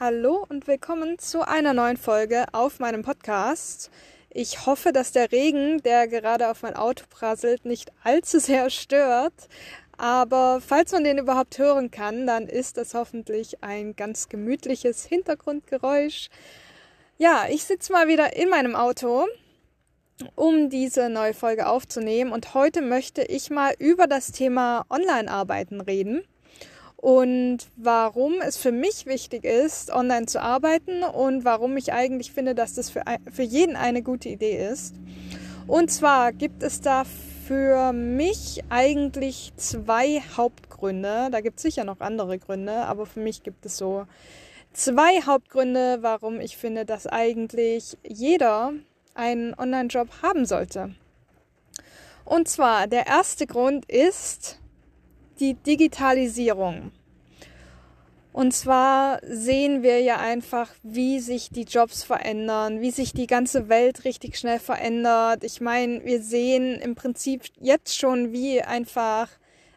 Hallo und willkommen zu einer neuen Folge auf meinem Podcast. Ich hoffe, dass der Regen, der gerade auf mein Auto prasselt, nicht allzu sehr stört. Aber falls man den überhaupt hören kann, dann ist das hoffentlich ein ganz gemütliches Hintergrundgeräusch. Ja, ich sitze mal wieder in meinem Auto, um diese neue Folge aufzunehmen. Und heute möchte ich mal über das Thema Online-Arbeiten reden und warum es für mich wichtig ist, online zu arbeiten und warum ich eigentlich finde, dass das für, für jeden eine gute Idee ist. Und zwar gibt es da für mich eigentlich zwei Hauptgründe. Da gibt es sicher noch andere Gründe, aber für mich gibt es so zwei Hauptgründe, warum ich finde, dass eigentlich jeder einen Online-Job haben sollte. Und zwar der erste Grund ist, die Digitalisierung. Und zwar sehen wir ja einfach, wie sich die Jobs verändern, wie sich die ganze Welt richtig schnell verändert. Ich meine, wir sehen im Prinzip jetzt schon, wie einfach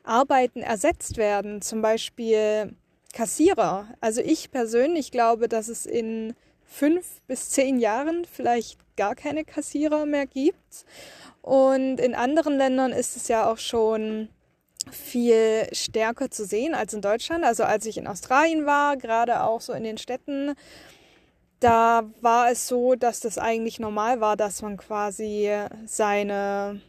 Arbeiten ersetzt werden, zum Beispiel Kassierer. Also ich persönlich glaube, dass es in fünf bis zehn Jahren vielleicht gar keine Kassierer mehr gibt. Und in anderen Ländern ist es ja auch schon viel stärker zu sehen als in Deutschland. Also als ich in Australien war, gerade auch so in den Städten, da war es so, dass das eigentlich normal war, dass man quasi seine,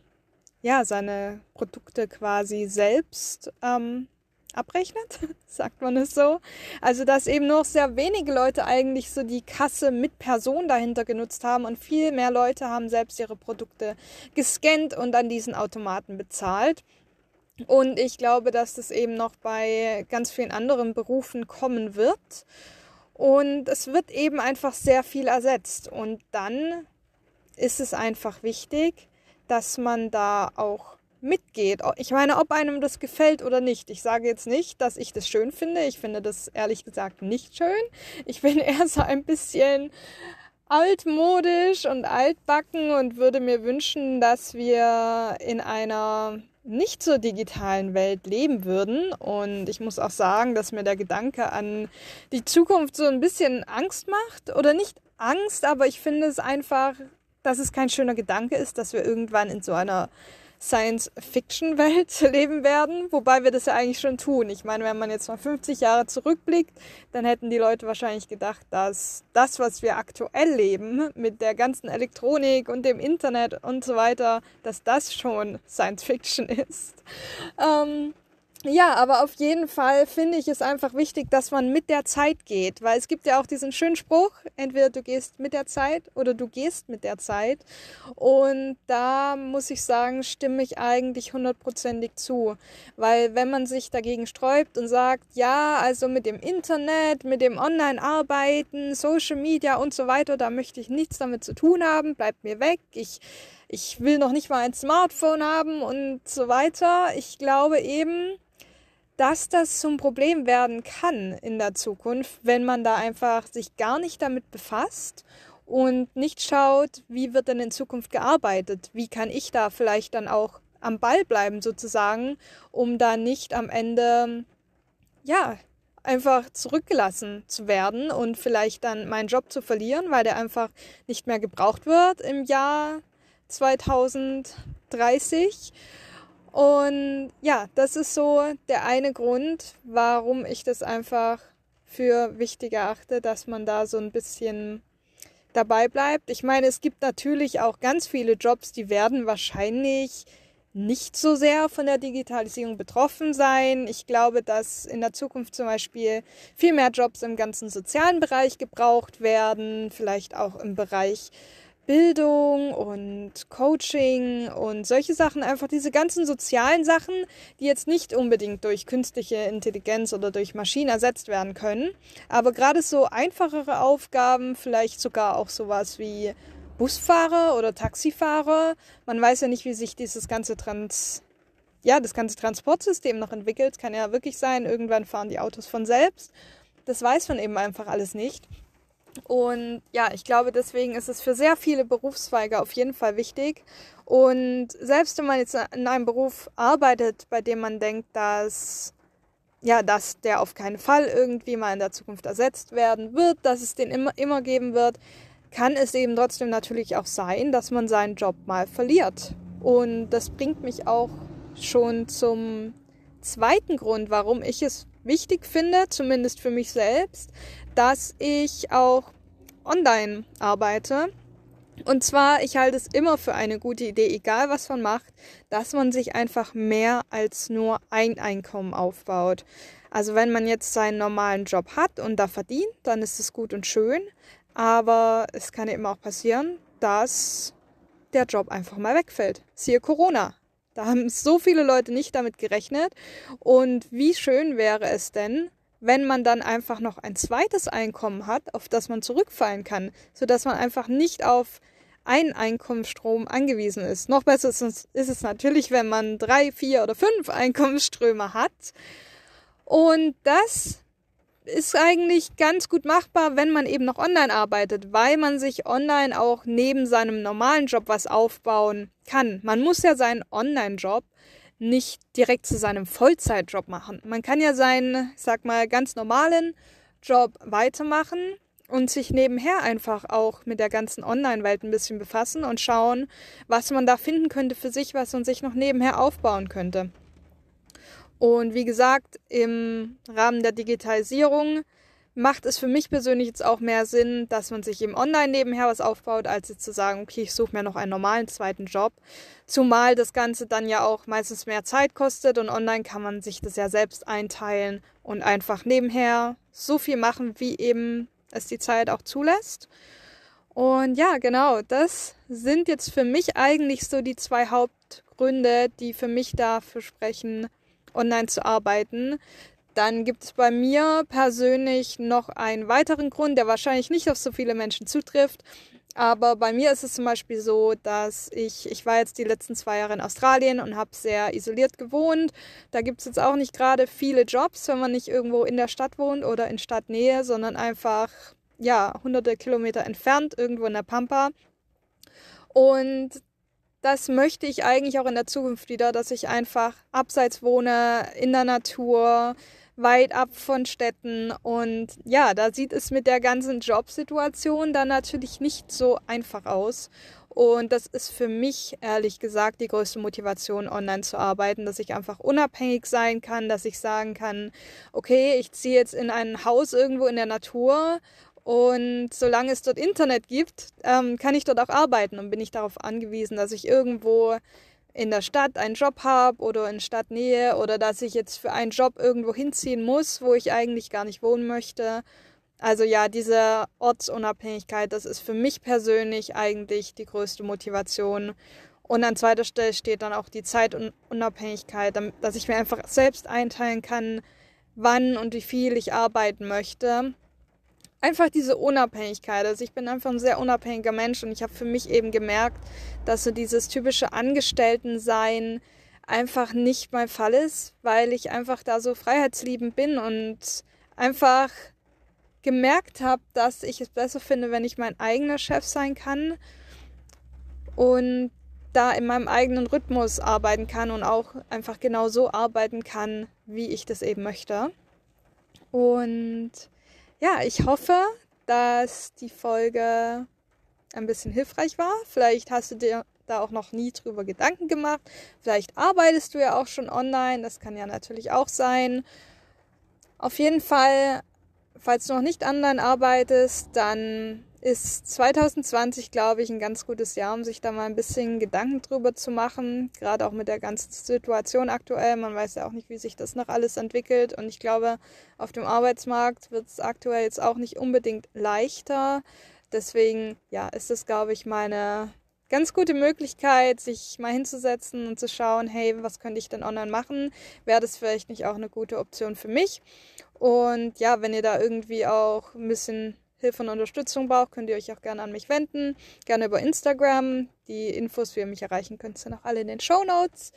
ja, seine Produkte quasi selbst ähm, abrechnet, sagt man es so. Also dass eben nur sehr wenige Leute eigentlich so die Kasse mit Person dahinter genutzt haben und viel mehr Leute haben selbst ihre Produkte gescannt und an diesen Automaten bezahlt. Und ich glaube, dass das eben noch bei ganz vielen anderen Berufen kommen wird. Und es wird eben einfach sehr viel ersetzt. Und dann ist es einfach wichtig, dass man da auch mitgeht. Ich meine, ob einem das gefällt oder nicht. Ich sage jetzt nicht, dass ich das schön finde. Ich finde das ehrlich gesagt nicht schön. Ich bin eher so ein bisschen altmodisch und altbacken und würde mir wünschen, dass wir in einer nicht zur digitalen Welt leben würden. Und ich muss auch sagen, dass mir der Gedanke an die Zukunft so ein bisschen Angst macht. Oder nicht Angst, aber ich finde es einfach, dass es kein schöner Gedanke ist, dass wir irgendwann in so einer Science-Fiction-Welt leben werden, wobei wir das ja eigentlich schon tun. Ich meine, wenn man jetzt mal 50 Jahre zurückblickt, dann hätten die Leute wahrscheinlich gedacht, dass das, was wir aktuell leben, mit der ganzen Elektronik und dem Internet und so weiter, dass das schon Science-Fiction ist. Ähm, ja, aber auf jeden Fall finde ich es einfach wichtig, dass man mit der Zeit geht, weil es gibt ja auch diesen schönen Spruch, entweder du gehst mit der Zeit oder du gehst mit der Zeit. Und da muss ich sagen, stimme ich eigentlich hundertprozentig zu, weil wenn man sich dagegen sträubt und sagt, ja, also mit dem Internet, mit dem Online-Arbeiten, Social Media und so weiter, da möchte ich nichts damit zu tun haben, bleibt mir weg, ich ich will noch nicht mal ein Smartphone haben und so weiter. Ich glaube eben, dass das zum Problem werden kann in der Zukunft, wenn man da einfach sich gar nicht damit befasst und nicht schaut, wie wird denn in Zukunft gearbeitet, wie kann ich da vielleicht dann auch am Ball bleiben sozusagen, um da nicht am Ende ja einfach zurückgelassen zu werden und vielleicht dann meinen Job zu verlieren, weil der einfach nicht mehr gebraucht wird im Jahr 2030 und ja, das ist so der eine Grund, warum ich das einfach für wichtig erachte, dass man da so ein bisschen dabei bleibt. Ich meine, es gibt natürlich auch ganz viele Jobs, die werden wahrscheinlich nicht so sehr von der Digitalisierung betroffen sein. Ich glaube, dass in der Zukunft zum Beispiel viel mehr Jobs im ganzen sozialen Bereich gebraucht werden, vielleicht auch im Bereich Bildung und Coaching und solche Sachen, einfach diese ganzen sozialen Sachen, die jetzt nicht unbedingt durch künstliche Intelligenz oder durch Maschinen ersetzt werden können. Aber gerade so einfachere Aufgaben, vielleicht sogar auch sowas wie Busfahrer oder Taxifahrer. Man weiß ja nicht, wie sich dieses ganze Trans ja, das ganze Transportsystem noch entwickelt. Kann ja wirklich sein, irgendwann fahren die Autos von selbst. Das weiß man eben einfach alles nicht. Und ja, ich glaube, deswegen ist es für sehr viele Berufszweige auf jeden Fall wichtig. Und selbst wenn man jetzt in einem Beruf arbeitet, bei dem man denkt, dass ja, dass der auf keinen Fall irgendwie mal in der Zukunft ersetzt werden wird, dass es den immer, immer geben wird, kann es eben trotzdem natürlich auch sein, dass man seinen Job mal verliert. Und das bringt mich auch schon zum zweiten Grund, warum ich es wichtig finde, zumindest für mich selbst, dass ich auch online arbeite. Und zwar, ich halte es immer für eine gute Idee, egal was man macht, dass man sich einfach mehr als nur ein Einkommen aufbaut. Also wenn man jetzt seinen normalen Job hat und da verdient, dann ist es gut und schön. Aber es kann immer auch passieren, dass der Job einfach mal wegfällt. Siehe Corona. Da haben so viele Leute nicht damit gerechnet. Und wie schön wäre es denn, wenn man dann einfach noch ein zweites Einkommen hat, auf das man zurückfallen kann, sodass man einfach nicht auf einen Einkommensstrom angewiesen ist. Noch besser ist es, ist es natürlich, wenn man drei, vier oder fünf Einkommensströme hat. Und das ist eigentlich ganz gut machbar, wenn man eben noch online arbeitet, weil man sich online auch neben seinem normalen Job was aufbauen kann. Man muss ja seinen Online-Job nicht direkt zu seinem Vollzeitjob machen. Man kann ja seinen, sag mal, ganz normalen Job weitermachen und sich nebenher einfach auch mit der ganzen Online-Welt ein bisschen befassen und schauen, was man da finden könnte für sich, was man sich noch nebenher aufbauen könnte. Und wie gesagt, im Rahmen der Digitalisierung macht es für mich persönlich jetzt auch mehr Sinn, dass man sich eben online nebenher was aufbaut, als jetzt zu sagen, okay, ich suche mir noch einen normalen zweiten Job. Zumal das Ganze dann ja auch meistens mehr Zeit kostet und online kann man sich das ja selbst einteilen und einfach nebenher so viel machen, wie eben es die Zeit auch zulässt. Und ja, genau, das sind jetzt für mich eigentlich so die zwei Hauptgründe, die für mich dafür sprechen, online zu arbeiten. Dann gibt es bei mir persönlich noch einen weiteren Grund, der wahrscheinlich nicht auf so viele Menschen zutrifft. Aber bei mir ist es zum Beispiel so, dass ich, ich war jetzt die letzten zwei Jahre in Australien und habe sehr isoliert gewohnt. Da gibt es jetzt auch nicht gerade viele Jobs, wenn man nicht irgendwo in der Stadt wohnt oder in Stadtnähe, sondern einfach, ja, hunderte Kilometer entfernt, irgendwo in der Pampa. Und das möchte ich eigentlich auch in der Zukunft wieder, dass ich einfach abseits wohne, in der Natur, weit ab von Städten. Und ja, da sieht es mit der ganzen Jobsituation dann natürlich nicht so einfach aus. Und das ist für mich ehrlich gesagt die größte Motivation, online zu arbeiten, dass ich einfach unabhängig sein kann, dass ich sagen kann, okay, ich ziehe jetzt in ein Haus irgendwo in der Natur und solange es dort Internet gibt, ähm, kann ich dort auch arbeiten und bin ich darauf angewiesen, dass ich irgendwo in der Stadt einen Job habe oder in Stadtnähe oder dass ich jetzt für einen Job irgendwo hinziehen muss, wo ich eigentlich gar nicht wohnen möchte. Also ja, diese Ortsunabhängigkeit, das ist für mich persönlich eigentlich die größte Motivation. Und an zweiter Stelle steht dann auch die Zeitunabhängigkeit, dass ich mir einfach selbst einteilen kann, wann und wie viel ich arbeiten möchte einfach diese Unabhängigkeit. Also ich bin einfach ein sehr unabhängiger Mensch und ich habe für mich eben gemerkt, dass so dieses typische Angestelltensein einfach nicht mein Fall ist, weil ich einfach da so freiheitsliebend bin und einfach gemerkt habe, dass ich es besser finde, wenn ich mein eigener Chef sein kann und da in meinem eigenen Rhythmus arbeiten kann und auch einfach genau so arbeiten kann, wie ich das eben möchte. Und ja, ich hoffe, dass die Folge ein bisschen hilfreich war. Vielleicht hast du dir da auch noch nie drüber Gedanken gemacht. Vielleicht arbeitest du ja auch schon online. Das kann ja natürlich auch sein. Auf jeden Fall, falls du noch nicht online arbeitest, dann ist 2020, glaube ich, ein ganz gutes Jahr, um sich da mal ein bisschen Gedanken drüber zu machen. Gerade auch mit der ganzen Situation aktuell. Man weiß ja auch nicht, wie sich das noch alles entwickelt. Und ich glaube, auf dem Arbeitsmarkt wird es aktuell jetzt auch nicht unbedingt leichter. Deswegen, ja, ist es, glaube ich, mal eine ganz gute Möglichkeit, sich mal hinzusetzen und zu schauen, hey, was könnte ich denn online machen? Wäre das vielleicht nicht auch eine gute Option für mich? Und ja, wenn ihr da irgendwie auch ein bisschen Hilfe und Unterstützung braucht, könnt ihr euch auch gerne an mich wenden. Gerne über Instagram. Die Infos, wie ihr mich erreichen könnt, sind auch alle in den Show Notes.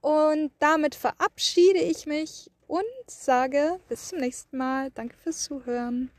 Und damit verabschiede ich mich und sage bis zum nächsten Mal. Danke fürs Zuhören.